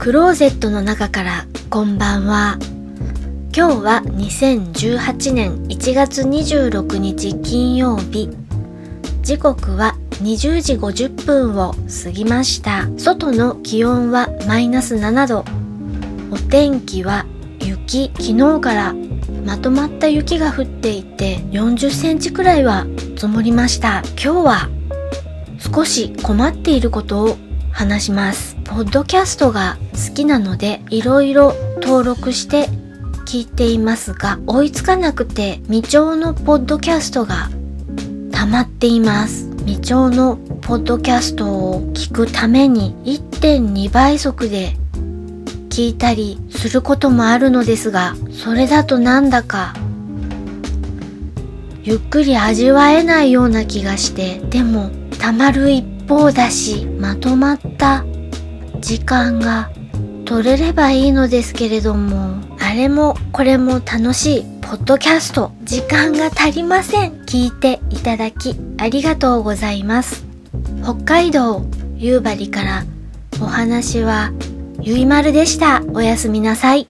クローゼットの中からこんばんは。今日は2018年1月26日金曜日。時刻は20時50分を過ぎました。外の気温はマイナス7度。お天気は雪。昨日からまとまった雪が降っていて40センチくらいは積もりました。今日は少し困っていることを話します。ポッドキャストが好きなのでいろいろ登録して聞いていますが追いつかなくて未調のポッドキャストが溜まっています未調のポッドキャストを聞くために1.2倍速で聞いたりすることもあるのですがそれだとなんだかゆっくり味わえないような気がしてでもたまる一方だしまとまった時間が取れればいいのですけれどもあれもこれも楽しいポッドキャスト時間が足りません。聞いていただきありがとうございます。北海道夕張からお話はゆいまるでした。おやすみなさい。